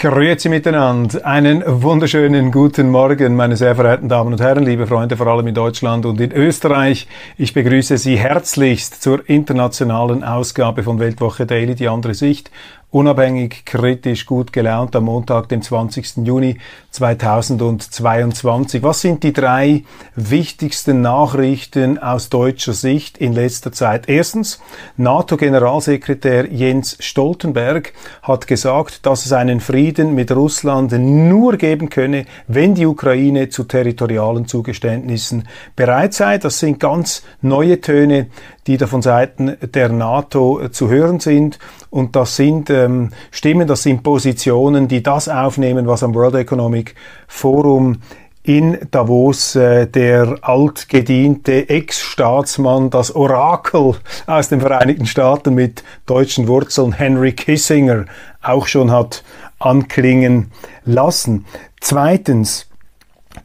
Grüezi miteinander. Einen wunderschönen guten Morgen, meine sehr verehrten Damen und Herren, liebe Freunde, vor allem in Deutschland und in Österreich. Ich begrüße Sie herzlichst zur internationalen Ausgabe von Weltwoche Daily, die andere Sicht unabhängig, kritisch, gut gelaunt am Montag, dem 20. Juni 2022. Was sind die drei wichtigsten Nachrichten aus deutscher Sicht in letzter Zeit? Erstens, NATO-Generalsekretär Jens Stoltenberg hat gesagt, dass es einen Frieden mit Russland nur geben könne, wenn die Ukraine zu territorialen Zugeständnissen bereit sei. Das sind ganz neue Töne, die da von Seiten der NATO zu hören sind. Und das sind ähm, Stimmen, das sind Positionen, die das aufnehmen, was am World Economic Forum in Davos äh, der altgediente Ex-Staatsmann, das Orakel aus den Vereinigten Staaten mit deutschen Wurzeln, Henry Kissinger, auch schon hat anklingen lassen. Zweitens,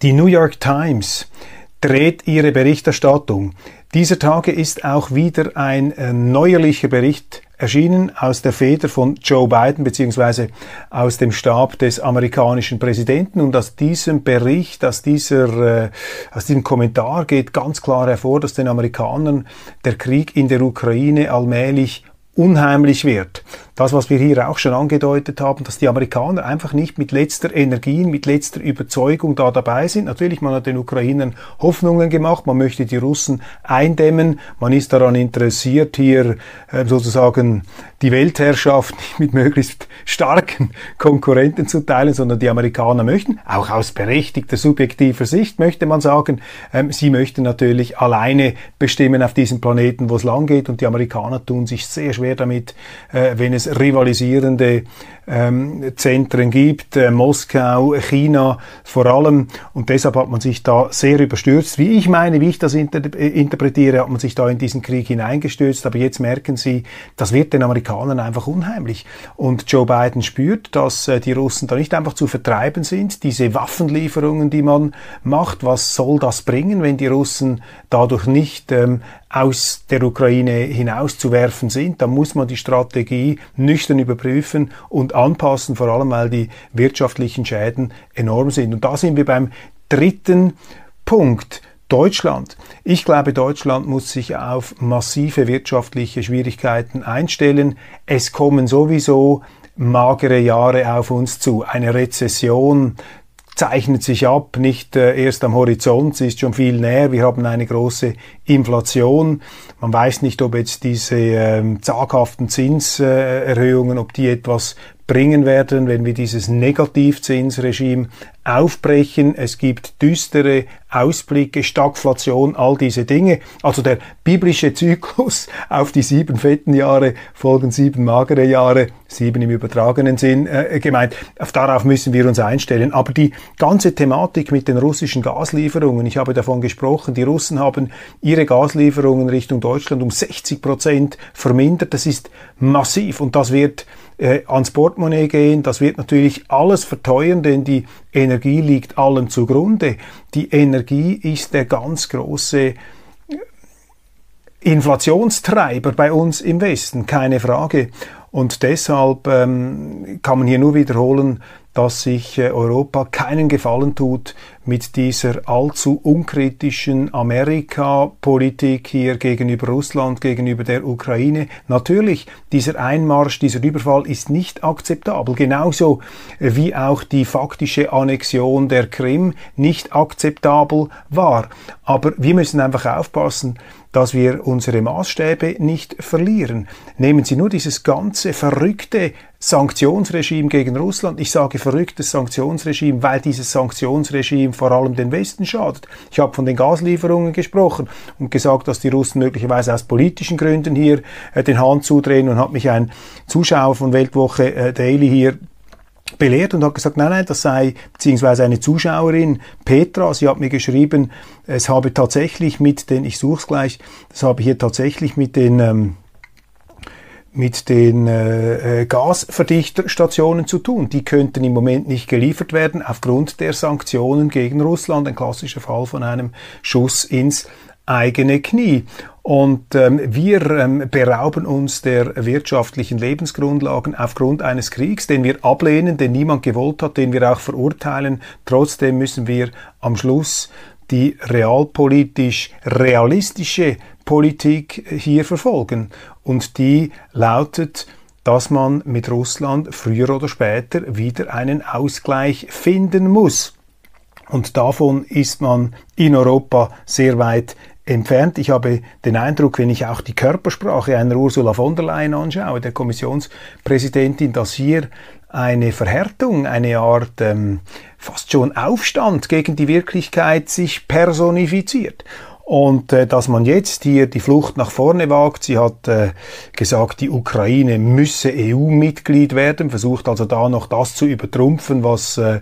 die New York Times dreht ihre Berichterstattung. Dieser Tage ist auch wieder ein äh, neuerlicher Bericht erschienen aus der Feder von Joe Biden beziehungsweise aus dem Stab des amerikanischen Präsidenten. Und aus diesem Bericht, aus dieser, äh, aus diesem Kommentar geht ganz klar hervor, dass den Amerikanern der Krieg in der Ukraine allmählich unheimlich wird das, was wir hier auch schon angedeutet haben, dass die Amerikaner einfach nicht mit letzter Energie, mit letzter Überzeugung da dabei sind. Natürlich, man hat den Ukrainern Hoffnungen gemacht, man möchte die Russen eindämmen, man ist daran interessiert, hier äh, sozusagen die Weltherrschaft nicht mit möglichst starken Konkurrenten zu teilen, sondern die Amerikaner möchten, auch aus berechtigter subjektiver Sicht möchte man sagen, ähm, sie möchten natürlich alleine bestimmen auf diesem Planeten, wo es lang geht und die Amerikaner tun sich sehr schwer damit, äh, wenn es rivalisierende ähm, Zentren gibt, äh, Moskau, China vor allem. Und deshalb hat man sich da sehr überstürzt. Wie ich meine, wie ich das inter äh, interpretiere, hat man sich da in diesen Krieg hineingestürzt. Aber jetzt merken Sie, das wird den Amerikanern einfach unheimlich. Und Joe Biden spürt, dass äh, die Russen da nicht einfach zu vertreiben sind. Diese Waffenlieferungen, die man macht, was soll das bringen, wenn die Russen dadurch nicht ähm, aus der Ukraine hinauszuwerfen sind, dann muss man die Strategie nüchtern überprüfen und anpassen, vor allem weil die wirtschaftlichen Schäden enorm sind. Und da sind wir beim dritten Punkt. Deutschland. Ich glaube, Deutschland muss sich auf massive wirtschaftliche Schwierigkeiten einstellen. Es kommen sowieso magere Jahre auf uns zu. Eine Rezession, zeichnet sich ab, nicht äh, erst am Horizont, sie ist schon viel näher. Wir haben eine große Inflation. Man weiß nicht, ob jetzt diese ähm, zaghaften Zinserhöhungen, ob die etwas bringen werden, wenn wir dieses Negativzinsregime aufbrechen. Es gibt düstere Ausblicke, Stagflation, all diese Dinge. Also der biblische Zyklus auf die sieben fetten Jahre folgen sieben magere Jahre, sieben im übertragenen Sinn äh, gemeint. Auf darauf müssen wir uns einstellen. Aber die ganze Thematik mit den russischen Gaslieferungen, ich habe davon gesprochen, die Russen haben ihre Gaslieferungen Richtung Deutschland um 60 Prozent vermindert. Das ist massiv und das wird äh, ans Portemonnaie gehen. Das wird natürlich alles verteuern, denn die Energie liegt allem zugrunde. Die Energie ist der ganz große äh, Inflationstreiber bei uns im Westen, keine Frage. Und deshalb ähm, kann man hier nur wiederholen, dass sich äh, Europa keinen Gefallen tut mit dieser allzu unkritischen Amerika-Politik hier gegenüber Russland, gegenüber der Ukraine. Natürlich, dieser Einmarsch, dieser Überfall ist nicht akzeptabel, genauso wie auch die faktische Annexion der Krim nicht akzeptabel war. Aber wir müssen einfach aufpassen, dass wir unsere Maßstäbe nicht verlieren. Nehmen Sie nur dieses ganze verrückte Sanktionsregime gegen Russland. Ich sage verrücktes Sanktionsregime, weil dieses Sanktionsregime vor allem den Westen schadet. Ich habe von den Gaslieferungen gesprochen und gesagt, dass die Russen möglicherweise aus politischen Gründen hier äh, den Hahn zudrehen und hat mich ein Zuschauer von Weltwoche äh, Daily hier belehrt und hat gesagt, nein, nein, das sei, beziehungsweise eine Zuschauerin, Petra, sie hat mir geschrieben, es habe tatsächlich mit den, ich suche es gleich, das habe hier tatsächlich mit den, ähm, mit den äh, äh, Gasverdichterstationen zu tun. Die könnten im Moment nicht geliefert werden aufgrund der Sanktionen gegen Russland. Ein klassischer Fall von einem Schuss ins eigene Knie. Und ähm, wir ähm, berauben uns der wirtschaftlichen Lebensgrundlagen aufgrund eines Kriegs, den wir ablehnen, den niemand gewollt hat, den wir auch verurteilen. Trotzdem müssen wir am Schluss die realpolitisch realistische Politik hier verfolgen. Und die lautet, dass man mit Russland früher oder später wieder einen Ausgleich finden muss. Und davon ist man in Europa sehr weit entfernt. Ich habe den Eindruck, wenn ich auch die Körpersprache einer Ursula von der Leyen anschaue, der Kommissionspräsidentin, dass hier eine Verhärtung, eine Art ähm, fast schon Aufstand gegen die Wirklichkeit sich personifiziert. Und äh, dass man jetzt hier die Flucht nach vorne wagt, sie hat äh, gesagt, die Ukraine müsse EU-Mitglied werden, versucht also da noch das zu übertrumpfen, was äh,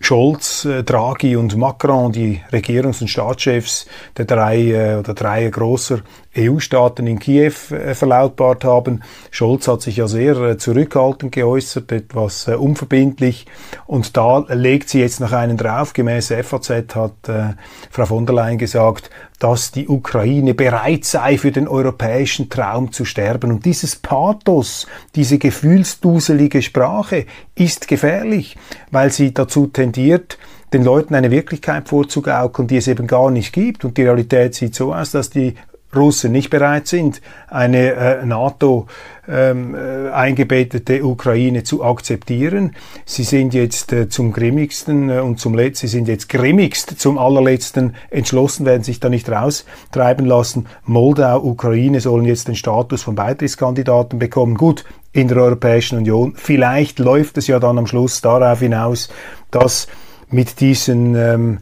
Scholz, äh, Draghi und Macron, die Regierungs- und Staatschefs der drei äh, oder drei großer EU-Staaten in Kiew äh, verlautbart haben. Scholz hat sich ja sehr zurückhaltend geäußert, etwas unverbindlich. Und da legt sie jetzt noch einen drauf. Gemäß FAZ hat Frau von der Leyen gesagt, dass die Ukraine bereit sei, für den europäischen Traum zu sterben. Und dieses Pathos, diese gefühlsduselige Sprache ist gefährlich, weil sie dazu tendiert, den Leuten eine Wirklichkeit vorzugaukeln, die es eben gar nicht gibt. Und die Realität sieht so aus, dass die Russen nicht bereit sind, eine äh, NATO ähm, äh, eingebettete Ukraine zu akzeptieren. Sie sind jetzt äh, zum grimmigsten äh, und zum letzten, sie sind jetzt grimmigst zum allerletzten entschlossen, werden sich da nicht raustreiben lassen. Moldau, Ukraine sollen jetzt den Status von Beitrittskandidaten bekommen. Gut, in der Europäischen Union. Vielleicht läuft es ja dann am Schluss darauf hinaus, dass mit diesen ähm,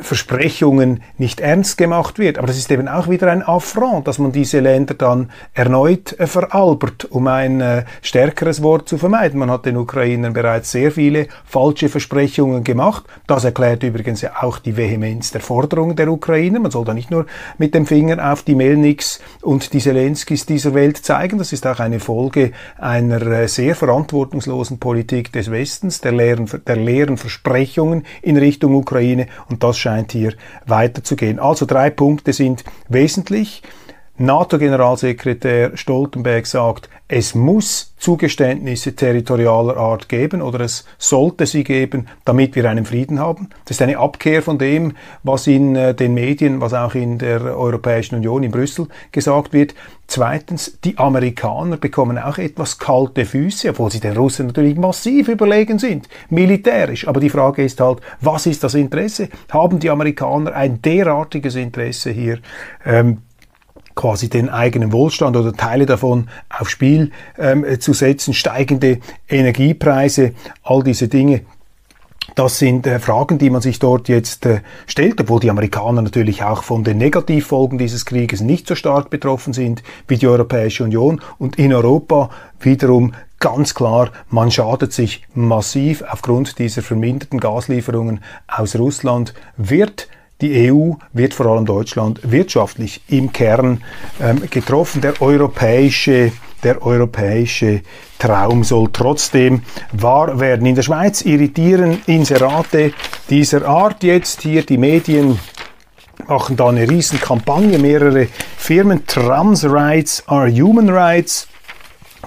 Versprechungen nicht ernst gemacht wird. Aber das ist eben auch wieder ein Affront, dass man diese Länder dann erneut äh, veralbert, um ein äh, stärkeres Wort zu vermeiden. Man hat den Ukrainern bereits sehr viele falsche Versprechungen gemacht. Das erklärt übrigens ja auch die Vehemenz der Forderungen der Ukrainer. Man soll da nicht nur mit dem Finger auf die Melniks und die Zelenskis dieser Welt zeigen. Das ist auch eine Folge einer äh, sehr verantwortungslosen Politik des Westens, der leeren, der leeren Versprechungen in Richtung Ukraine. Und und das scheint hier weiterzugehen. Also drei Punkte sind wesentlich. NATO-Generalsekretär Stoltenberg sagt, es muss Zugeständnisse territorialer Art geben oder es sollte sie geben, damit wir einen Frieden haben. Das ist eine Abkehr von dem, was in äh, den Medien, was auch in der Europäischen Union in Brüssel gesagt wird. Zweitens, die Amerikaner bekommen auch etwas kalte Füße, obwohl sie den Russen natürlich massiv überlegen sind, militärisch. Aber die Frage ist halt, was ist das Interesse? Haben die Amerikaner ein derartiges Interesse hier? Ähm, quasi den eigenen Wohlstand oder Teile davon aufs Spiel ähm, zu setzen, steigende Energiepreise, all diese Dinge. Das sind äh, Fragen, die man sich dort jetzt äh, stellt, obwohl die Amerikaner natürlich auch von den Negativfolgen dieses Krieges nicht so stark betroffen sind wie die Europäische Union. Und in Europa wiederum ganz klar, man schadet sich massiv aufgrund dieser verminderten Gaslieferungen aus Russland, wird die EU wird vor allem Deutschland wirtschaftlich im Kern ähm, getroffen. Der europäische, der europäische Traum soll trotzdem wahr werden. In der Schweiz irritieren Inserate dieser Art jetzt hier die Medien machen da eine riesen Kampagne, mehrere Firmen. Trans Rights are Human Rights.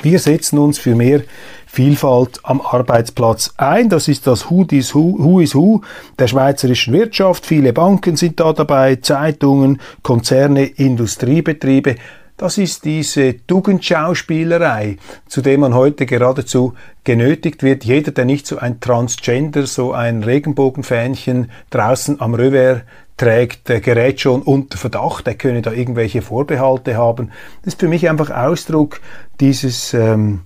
Wir setzen uns für mehr Vielfalt am Arbeitsplatz ein. Das ist das Who is Who, Who is Who der schweizerischen Wirtschaft. Viele Banken sind da dabei, Zeitungen, Konzerne, Industriebetriebe. Das ist diese Tugendschauspielerei, zu der man heute geradezu genötigt wird. Jeder, der nicht so ein Transgender, so ein Regenbogenfähnchen draußen am Revers trägt, der gerät schon unter Verdacht, er könne da irgendwelche Vorbehalte haben. Das ist für mich einfach Ausdruck dieses ähm,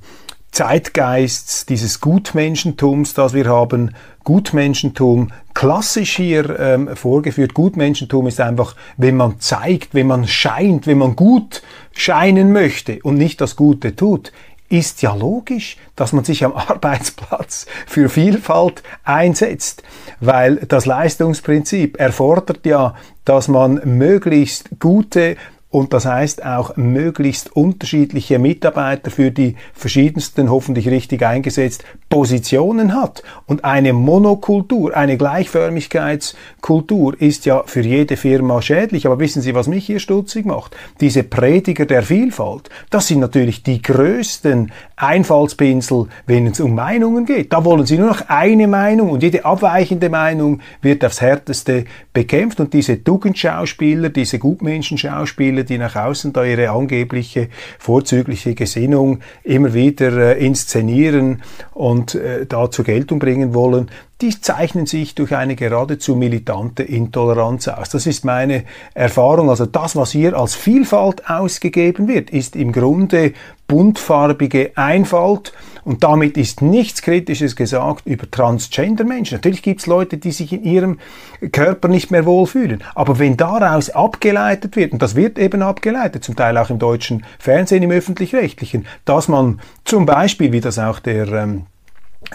Zeitgeists, dieses Gutmenschentums, das wir haben, Gutmenschentum klassisch hier ähm, vorgeführt. Gutmenschentum ist einfach, wenn man zeigt, wenn man scheint, wenn man gut scheinen möchte und nicht das Gute tut, ist ja logisch, dass man sich am Arbeitsplatz für Vielfalt einsetzt, weil das Leistungsprinzip erfordert ja, dass man möglichst gute und das heißt auch möglichst unterschiedliche Mitarbeiter für die verschiedensten, hoffentlich richtig eingesetzt, Positionen hat. Und eine Monokultur, eine Gleichförmigkeitskultur ist ja für jede Firma schädlich. Aber wissen Sie, was mich hier stutzig macht? Diese Prediger der Vielfalt, das sind natürlich die größten Einfallspinsel, wenn es um Meinungen geht. Da wollen sie nur noch eine Meinung und jede abweichende Meinung wird aufs härteste bekämpft. Und diese Tugendschauspieler, diese Gutmenschenschauspieler, die nach außen da ihre angebliche vorzügliche Gesinnung immer wieder äh, inszenieren und äh, da zur Geltung bringen wollen, die zeichnen sich durch eine geradezu militante Intoleranz aus. Das ist meine Erfahrung. Also das, was hier als Vielfalt ausgegeben wird, ist im Grunde buntfarbige Einfalt und damit ist nichts Kritisches gesagt über Transgender-Menschen. Natürlich gibt es Leute, die sich in ihrem Körper nicht mehr wohlfühlen. Aber wenn daraus abgeleitet wird, und das wird eben abgeleitet, zum Teil auch im deutschen Fernsehen, im öffentlich-rechtlichen, dass man zum Beispiel, wie das auch der ähm,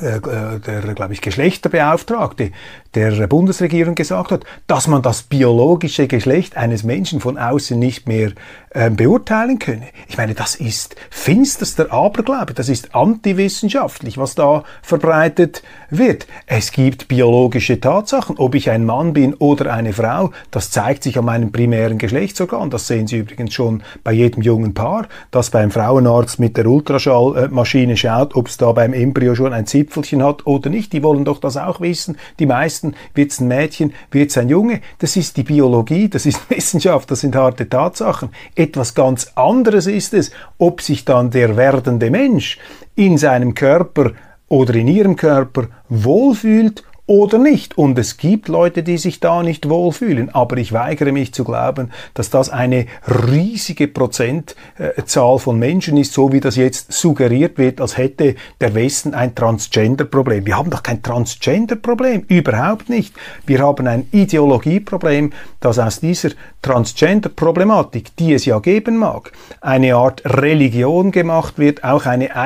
äh, äh, der, glaube ich, Geschlechterbeauftragte der Bundesregierung gesagt hat, dass man das biologische Geschlecht eines Menschen von außen nicht mehr äh, beurteilen könne. Ich meine, das ist finsterster Aberglaube, das ist antiwissenschaftlich, was da verbreitet wird. Es gibt biologische Tatsachen, ob ich ein Mann bin oder eine Frau, das zeigt sich an meinem primären Geschlechtsorgan. Das sehen Sie übrigens schon bei jedem jungen Paar, das beim Frauenarzt mit der Ultraschallmaschine schaut, ob es da beim Embryo schon ein Zipfelchen hat oder nicht. Die wollen doch das auch wissen. Die meisten, wird es ein Mädchen, wird es ein Junge. Das ist die Biologie, das ist Wissenschaft, das sind harte Tatsachen. Etwas ganz anderes ist es, ob sich dann der werdende Mensch in seinem Körper oder in ihrem Körper wohlfühlt oder nicht. Und es gibt Leute, die sich da nicht wohlfühlen. Aber ich weigere mich zu glauben, dass das eine riesige Prozentzahl von Menschen ist, so wie das jetzt suggeriert wird, als hätte der Westen ein Transgender-Problem. Wir haben doch kein Transgender-Problem. Überhaupt nicht. Wir haben ein Ideologieproblem, das aus dieser Transgender-Problematik, die es ja geben mag, eine Art Religion gemacht wird, auch eine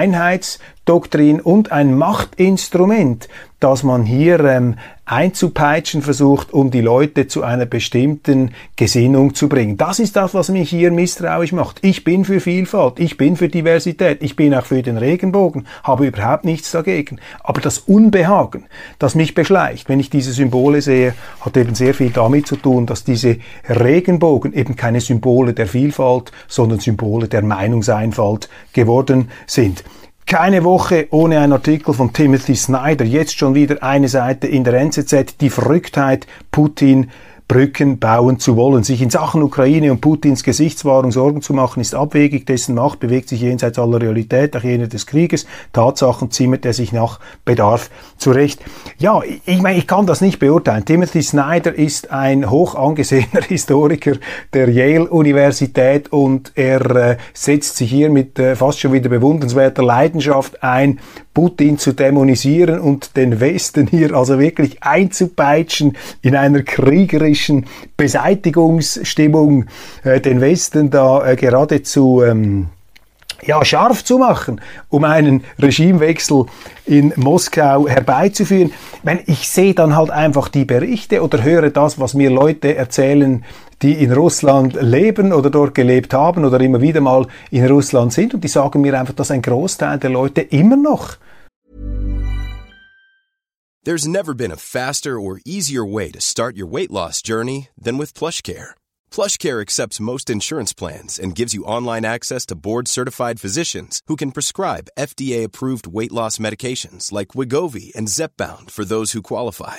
Einheitsdoktrin und ein Machtinstrument, dass man hier ähm, einzupeitschen versucht, um die Leute zu einer bestimmten Gesinnung zu bringen. Das ist das, was mich hier misstrauisch macht. Ich bin für Vielfalt, ich bin für Diversität, ich bin auch für den Regenbogen, habe überhaupt nichts dagegen. Aber das Unbehagen, das mich beschleicht, wenn ich diese Symbole sehe, hat eben sehr viel damit zu tun, dass diese Regenbogen eben keine Symbole der Vielfalt, sondern Symbole der Meinungseinfalt geworden sind. Keine Woche ohne einen Artikel von Timothy Snyder. Jetzt schon wieder eine Seite in der NZZ. Die Verrücktheit Putin Brücken bauen zu wollen. Sich in Sachen Ukraine und Putins Gesichtswahrung Sorgen zu machen, ist abwegig. Dessen Macht bewegt sich jenseits aller Realität, auch jener des Krieges. Tatsachen zimmert er sich nach Bedarf zurecht. Ja, ich meine, ich kann das nicht beurteilen. Timothy Snyder ist ein hoch angesehener Historiker der Yale-Universität und er äh, setzt sich hier mit äh, fast schon wieder bewundernswerter Leidenschaft ein, Putin zu dämonisieren und den Westen hier also wirklich einzupeitschen in einer kriegerischen Beseitigungsstimmung, äh, den Westen da äh, geradezu ähm, ja, scharf zu machen, um einen Regimewechsel in Moskau herbeizuführen. Meine, ich sehe dann halt einfach die Berichte oder höre das, was mir Leute erzählen, die in Russland leben oder dort gelebt haben oder immer wieder mal in Russland sind und die sagen mir einfach, dass ein Großteil der Leute immer noch There's never been a faster or easier way to start your weight loss journey than with PlushCare. PlushCare accepts most insurance plans and gives you online access to board-certified physicians who can prescribe FDA-approved weight loss medications like Wigovi and Zepbound for those who qualify.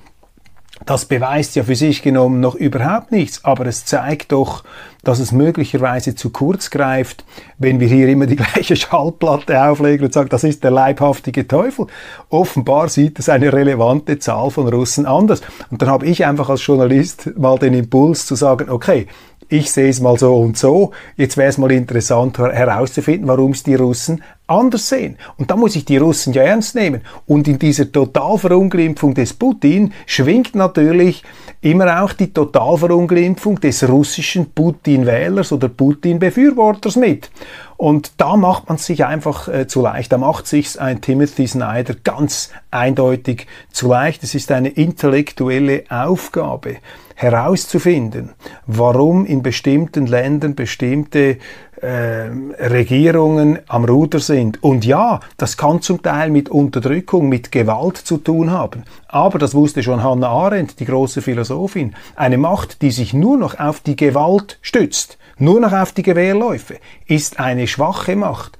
das beweist ja für sich genommen noch überhaupt nichts, aber es zeigt doch, dass es möglicherweise zu kurz greift, wenn wir hier immer die gleiche Schallplatte auflegen und sagen, das ist der leibhaftige Teufel. Offenbar sieht es eine relevante Zahl von Russen anders. Und dann habe ich einfach als Journalist mal den Impuls zu sagen, okay, ich sehe es mal so und so. Jetzt wäre es mal interessant herauszufinden, warum es die Russen anders sehen. Und da muss ich die Russen ja ernst nehmen. Und in dieser Totalverunglimpfung des Putin schwingt natürlich immer auch die Totalverunglimpfung des russischen Putin-Wählers oder Putin-Befürworters mit. Und da macht man sich einfach äh, zu leicht. Da macht sich ein Timothy Snyder ganz eindeutig zu leicht. Es ist eine intellektuelle Aufgabe herauszufinden, warum in bestimmten Ländern bestimmte äh, Regierungen am Ruder sind. Und ja, das kann zum Teil mit Unterdrückung, mit Gewalt zu tun haben. Aber das wusste schon Hannah Arendt, die große Philosophin. Eine Macht, die sich nur noch auf die Gewalt stützt, nur noch auf die Gewehrläufe, ist eine schwache Macht.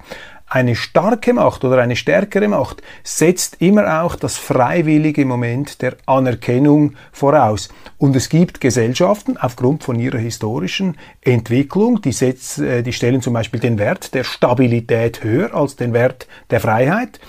Eine starke Macht oder eine stärkere Macht setzt immer auch das freiwillige Moment der Anerkennung voraus. Und es gibt Gesellschaften aufgrund von ihrer historischen Entwicklung, die, setz, äh, die stellen zum Beispiel den Wert der Stabilität höher als den Wert der Freiheit.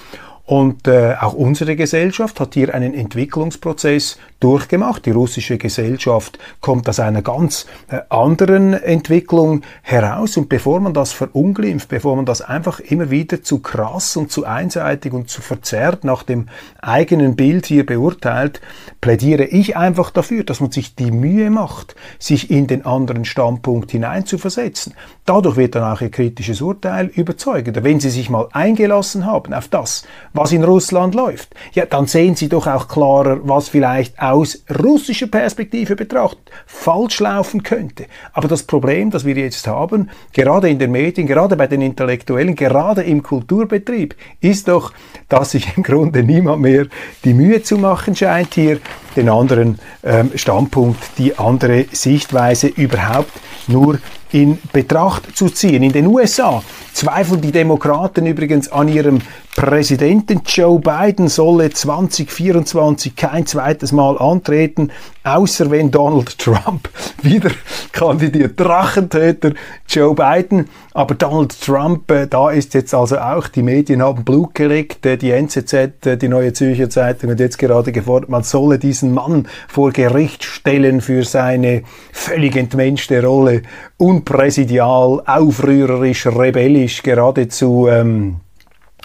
Und äh, auch unsere Gesellschaft hat hier einen Entwicklungsprozess durchgemacht. Die russische Gesellschaft kommt aus einer ganz äh, anderen Entwicklung heraus. Und bevor man das verunglimpft, bevor man das einfach immer wieder zu krass und zu einseitig und zu verzerrt nach dem eigenen Bild hier beurteilt, plädiere ich einfach dafür, dass man sich die Mühe macht, sich in den anderen Standpunkt hineinzuversetzen. Dadurch wird dann auch Ihr kritisches Urteil überzeugender. Wenn Sie sich mal eingelassen haben auf das, was in Russland läuft, ja, dann sehen Sie doch auch klarer, was vielleicht aus russischer Perspektive betrachtet falsch laufen könnte. Aber das Problem, das wir jetzt haben, gerade in den Medien, gerade bei den Intellektuellen, gerade im Kulturbetrieb, ist doch, dass sich im Grunde niemand mehr die Mühe zu machen scheint, hier den anderen ähm, Standpunkt, die andere Sichtweise überhaupt nur in Betracht zu ziehen. In den USA zweifeln die Demokraten übrigens an ihrem Präsidenten. Joe Biden solle 2024 kein zweites Mal antreten, außer wenn Donald Trump wieder kandidiert. Drachentöter Joe Biden. Aber Donald Trump, äh, da ist jetzt also auch, die Medien haben Blut geleckt, äh, die NZZ, äh, die Neue Zürcher Zeitung hat jetzt gerade gefordert, man solle diesen Mann vor Gericht stellen für seine völlig entmenschte Rolle, unpräsidial, aufrührerisch, rebellisch, geradezu ähm,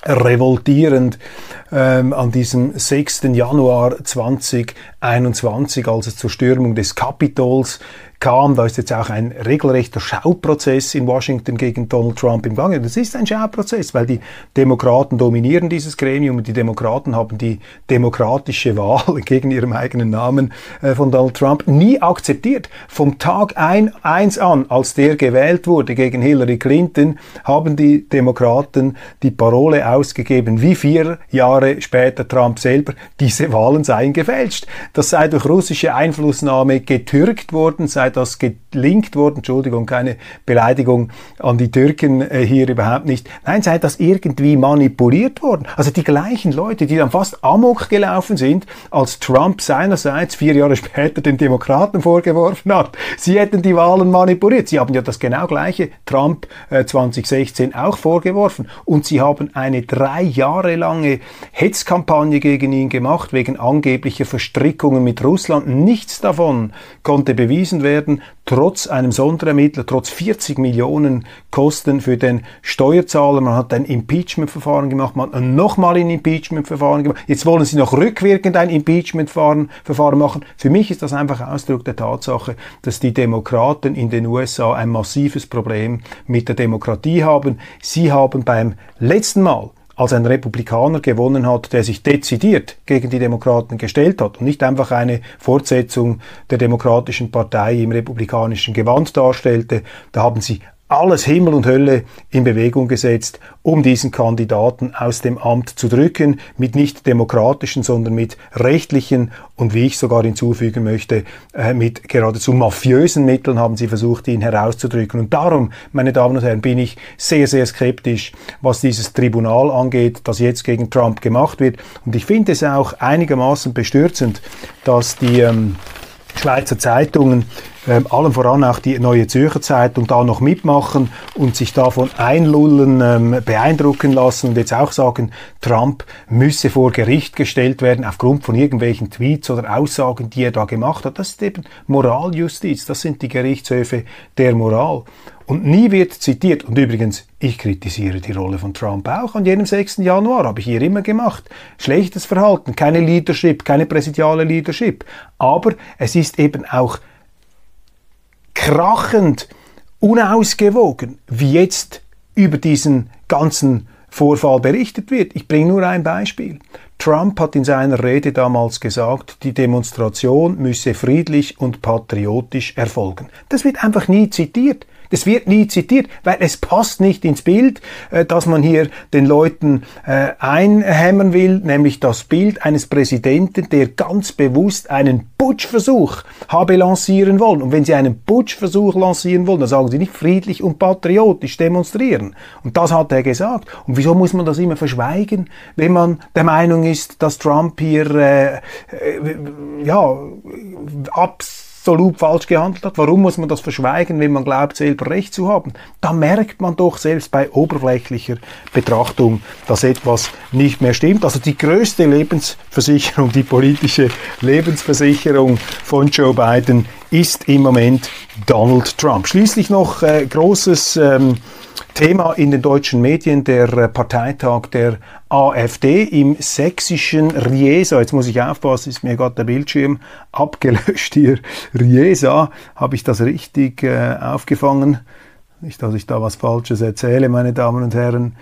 revoltierend ähm, an diesem 6. Januar 2021, als es zur Stürmung des Kapitols kam. Da ist jetzt auch ein regelrechter Schauprozess in Washington gegen Donald Trump im Gange. Das ist ein Schauprozess, weil die Demokraten dominieren dieses Gremium und die Demokraten haben die demokratische Wahl gegen ihrem eigenen Namen äh, von Donald Trump nie akzeptiert. Vom Tag ein, eins an, als der gewählt wurde gegen Hillary Clinton, haben die Demokraten die Parole ausgegeben, wie vier Jahre später Trump selber, diese Wahlen seien gefälscht. Das sei durch russische Einflussnahme getürkt worden, sei das gelinkt worden, Entschuldigung, keine Beleidigung an die Türken äh, hier überhaupt nicht, nein, sei das irgendwie manipuliert worden. Also die gleichen Leute, die dann fast amok gelaufen sind, als Trump seinerseits vier Jahre später den Demokraten vorgeworfen hat, sie hätten die Wahlen manipuliert. Sie haben ja das genau gleiche Trump äh, 2016 auch vorgeworfen und sie haben eine drei Jahre lange Hetzkampagne gegen ihn gemacht wegen angeblicher Verstrickungen mit Russland. Nichts davon konnte bewiesen werden trotz einem Sonderermittler, trotz 40 Millionen Kosten für den Steuerzahler. Man hat ein Impeachment-Verfahren gemacht, man hat nochmal ein Impeachment-Verfahren gemacht. Jetzt wollen sie noch rückwirkend ein Impeachment-Verfahren machen. Für mich ist das einfach Ausdruck der Tatsache, dass die Demokraten in den USA ein massives Problem mit der Demokratie haben. Sie haben beim letzten Mal als ein Republikaner gewonnen hat, der sich dezidiert gegen die Demokraten gestellt hat und nicht einfach eine Fortsetzung der Demokratischen Partei im republikanischen Gewand darstellte. Da haben sie alles Himmel und Hölle in Bewegung gesetzt, um diesen Kandidaten aus dem Amt zu drücken, mit nicht demokratischen, sondern mit rechtlichen und wie ich sogar hinzufügen möchte, äh, mit geradezu mafiösen Mitteln haben sie versucht, ihn herauszudrücken. Und darum, meine Damen und Herren, bin ich sehr, sehr skeptisch, was dieses Tribunal angeht, das jetzt gegen Trump gemacht wird. Und ich finde es auch einigermaßen bestürzend, dass die ähm, Schweizer Zeitungen ähm, allem voran auch die Neue Zürcher Zeitung da noch mitmachen und sich davon einlullen, ähm, beeindrucken lassen und jetzt auch sagen, Trump müsse vor Gericht gestellt werden aufgrund von irgendwelchen Tweets oder Aussagen, die er da gemacht hat. Das ist eben Moraljustiz, das sind die Gerichtshöfe der Moral. Und nie wird zitiert, und übrigens, ich kritisiere die Rolle von Trump auch an jenem 6. Januar, habe ich hier immer gemacht. Schlechtes Verhalten, keine Leadership, keine präsidiale Leadership. Aber es ist eben auch krachend, unausgewogen, wie jetzt über diesen ganzen Vorfall berichtet wird. Ich bringe nur ein Beispiel. Trump hat in seiner Rede damals gesagt, die Demonstration müsse friedlich und patriotisch erfolgen. Das wird einfach nie zitiert. Das wird nie zitiert, weil es passt nicht ins Bild, äh, dass man hier den Leuten äh, einhämmern will, nämlich das Bild eines Präsidenten, der ganz bewusst einen Putschversuch habe lancieren wollen. Und wenn Sie einen Putschversuch lancieren wollen, dann sagen Sie nicht friedlich und patriotisch demonstrieren. Und das hat er gesagt. Und wieso muss man das immer verschweigen, wenn man der Meinung ist, dass Trump hier äh, äh, ja abs absolut falsch gehandelt hat. Warum muss man das verschweigen, wenn man glaubt, selber Recht zu haben? Da merkt man doch selbst bei oberflächlicher Betrachtung, dass etwas nicht mehr stimmt. Also die größte Lebensversicherung, die politische Lebensversicherung von Joe Biden ist im Moment Donald Trump. Schließlich noch äh, großes ähm, Thema in den deutschen Medien der äh, Parteitag der AfD im sächsischen Riesa. Jetzt muss ich aufpassen, ist mir gerade der Bildschirm abgelöscht hier. Riesa, habe ich das richtig äh, aufgefangen? Nicht, dass ich da was Falsches erzähle, meine Damen und Herren.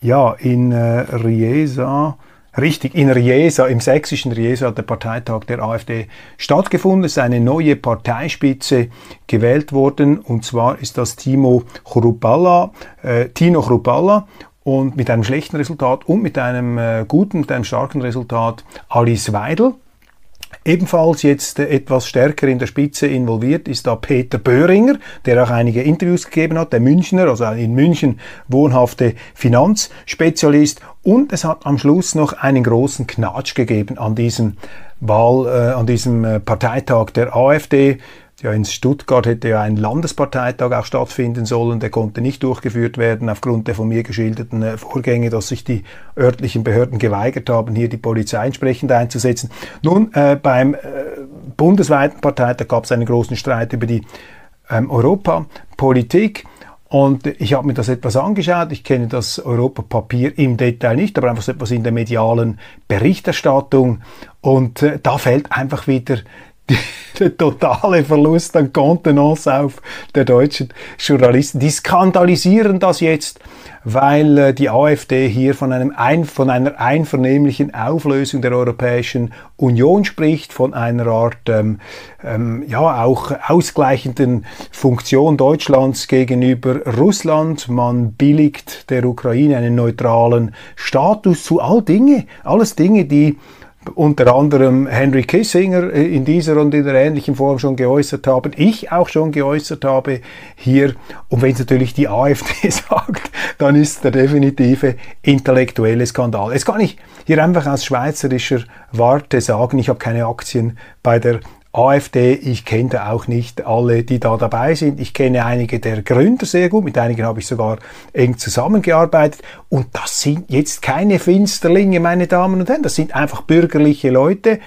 Ja, in äh, Riesa Richtig, in Riesa, im sächsischen Riesa hat der Parteitag der AfD stattgefunden. Es ist eine neue Parteispitze gewählt worden und zwar ist das Timo Chrupalla, äh, Tino Chrupalla und mit einem schlechten Resultat und mit einem äh, guten, mit einem starken Resultat Alice Weidel. Ebenfalls jetzt etwas stärker in der Spitze involviert ist da Peter Böhringer, der auch einige Interviews gegeben hat, der Münchner, also in München wohnhafte Finanzspezialist. Und es hat am Schluss noch einen großen Knatsch gegeben an diesem Wahl, äh, an diesem äh, Parteitag der AfD. Ja, in Stuttgart hätte ja ein Landesparteitag auch stattfinden sollen. Der konnte nicht durchgeführt werden aufgrund der von mir geschilderten äh, Vorgänge, dass sich die örtlichen Behörden geweigert haben, hier die Polizei entsprechend einzusetzen. Nun, äh, beim äh, bundesweiten Parteitag gab es einen großen Streit über die ähm, Europapolitik. Und ich habe mir das etwas angeschaut. Ich kenne das Europapapier im Detail nicht, aber einfach so etwas in der medialen Berichterstattung. Und äh, da fällt einfach wieder der totale Verlust an Kontenance auf der deutschen Journalisten. Die skandalisieren das jetzt, weil äh, die AfD hier von, einem ein, von einer einvernehmlichen Auflösung der Europäischen Union spricht, von einer Art ähm, ähm, ja auch ausgleichenden Funktion Deutschlands gegenüber Russland. Man billigt der Ukraine einen neutralen Status zu all Dinge, alles Dinge, die unter anderem Henry Kissinger äh, in dieser und in der ähnlichen Form schon geäußert haben, ich auch schon geäußert habe hier. Und wenn es natürlich die AfD sagt, dann ist der definitive intellektuelle Skandal. Jetzt kann ich hier einfach aus schweizerischer Warte sagen, ich habe keine Aktien bei der AfD, ich kenne da auch nicht alle, die da dabei sind. Ich kenne einige der Gründer sehr gut, mit einigen habe ich sogar eng zusammengearbeitet. Und das sind jetzt keine Finsterlinge, meine Damen und Herren, das sind einfach bürgerliche Leute,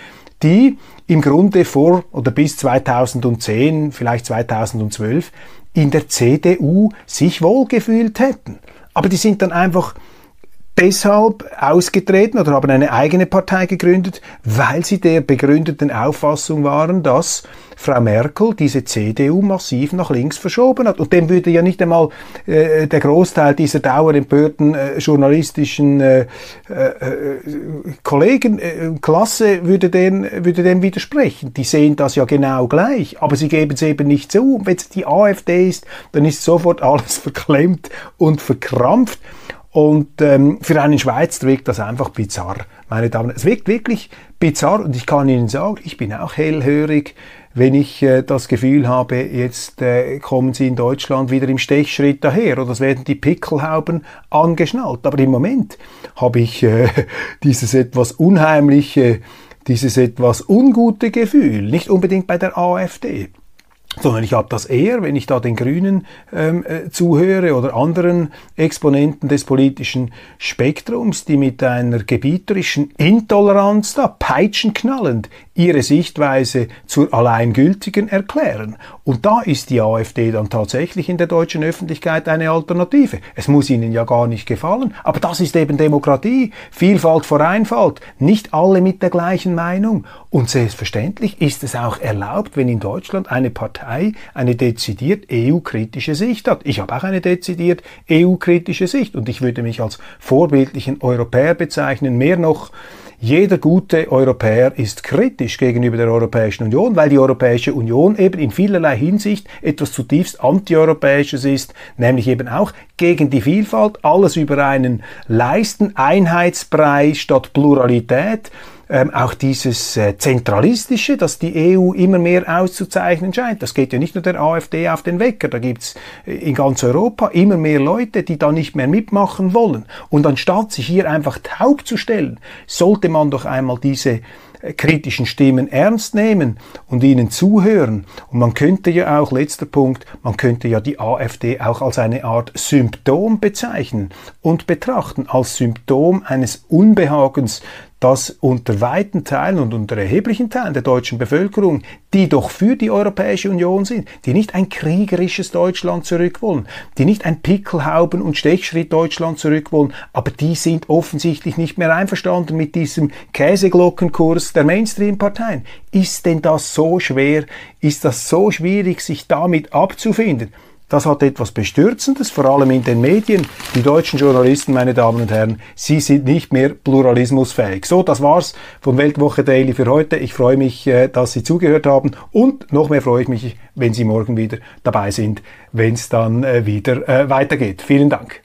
die im Grunde vor oder bis 2010, vielleicht 2012, in der CDU sich wohlgefühlt hätten. Aber die sind dann einfach deshalb ausgetreten oder haben eine eigene Partei gegründet, weil sie der begründeten Auffassung waren, dass Frau Merkel diese CDU massiv nach links verschoben hat. Und dem würde ja nicht einmal äh, der Großteil dieser dauerempörten äh, journalistischen äh, äh, Kollegen, äh, Klasse, würde, den, würde dem widersprechen. Die sehen das ja genau gleich, aber sie geben es eben nicht zu. Und wenn es die AfD ist, dann ist sofort alles verklemmt und verkrampft. Und ähm, für einen Schweizer wirkt das einfach bizarr, meine Damen. Es wirkt wirklich bizarr und ich kann Ihnen sagen, ich bin auch hellhörig, wenn ich äh, das Gefühl habe, jetzt äh, kommen Sie in Deutschland wieder im Stechschritt daher oder es werden die Pickelhauben angeschnallt. Aber im Moment habe ich äh, dieses etwas unheimliche, dieses etwas ungute Gefühl, nicht unbedingt bei der AfD sondern ich habe das eher, wenn ich da den Grünen ähm, äh, zuhöre oder anderen Exponenten des politischen Spektrums, die mit einer gebieterischen Intoleranz da peitschenknallend ihre Sichtweise zur alleingültigen erklären. Und da ist die AfD dann tatsächlich in der deutschen Öffentlichkeit eine Alternative. Es muss ihnen ja gar nicht gefallen, aber das ist eben Demokratie, Vielfalt vor Einfalt, nicht alle mit der gleichen Meinung. Und selbstverständlich ist es auch erlaubt, wenn in Deutschland eine Partei eine dezidiert EU-kritische Sicht hat. Ich habe auch eine dezidiert EU-kritische Sicht und ich würde mich als vorbildlichen Europäer bezeichnen, mehr noch jeder gute Europäer ist kritisch gegenüber der Europäischen Union, weil die Europäische Union eben in vielerlei Hinsicht etwas zutiefst antieuropäisches ist, nämlich eben auch gegen die Vielfalt, alles über einen Leisten, Einheitsbrei statt Pluralität, ähm, auch dieses äh, Zentralistische, das die EU immer mehr auszuzeichnen scheint. Das geht ja nicht nur der AfD auf den Wecker, da gibt's äh, in ganz Europa immer mehr Leute, die da nicht mehr mitmachen wollen. Und anstatt sich hier einfach taub zu stellen, sollte man doch einmal diese äh, kritischen Stimmen ernst nehmen und ihnen zuhören. Und man könnte ja auch, letzter Punkt, man könnte ja die AfD auch als eine Art Symptom bezeichnen und betrachten, als Symptom eines Unbehagens, dass unter weiten Teilen und unter erheblichen Teilen der deutschen Bevölkerung, die doch für die Europäische Union sind, die nicht ein kriegerisches Deutschland zurück wollen, die nicht ein Pickelhauben und Stechschritt Deutschland zurück wollen, aber die sind offensichtlich nicht mehr einverstanden mit diesem Käseglockenkurs der Mainstream-Parteien. Ist denn das so schwer? Ist das so schwierig, sich damit abzufinden? Das hat etwas Bestürzendes, vor allem in den Medien. Die deutschen Journalisten, meine Damen und Herren, sie sind nicht mehr pluralismusfähig. So, das war's von Weltwoche Daily für heute. Ich freue mich, äh, dass Sie zugehört haben und noch mehr freue ich mich, wenn Sie morgen wieder dabei sind, wenn es dann äh, wieder äh, weitergeht. Vielen Dank.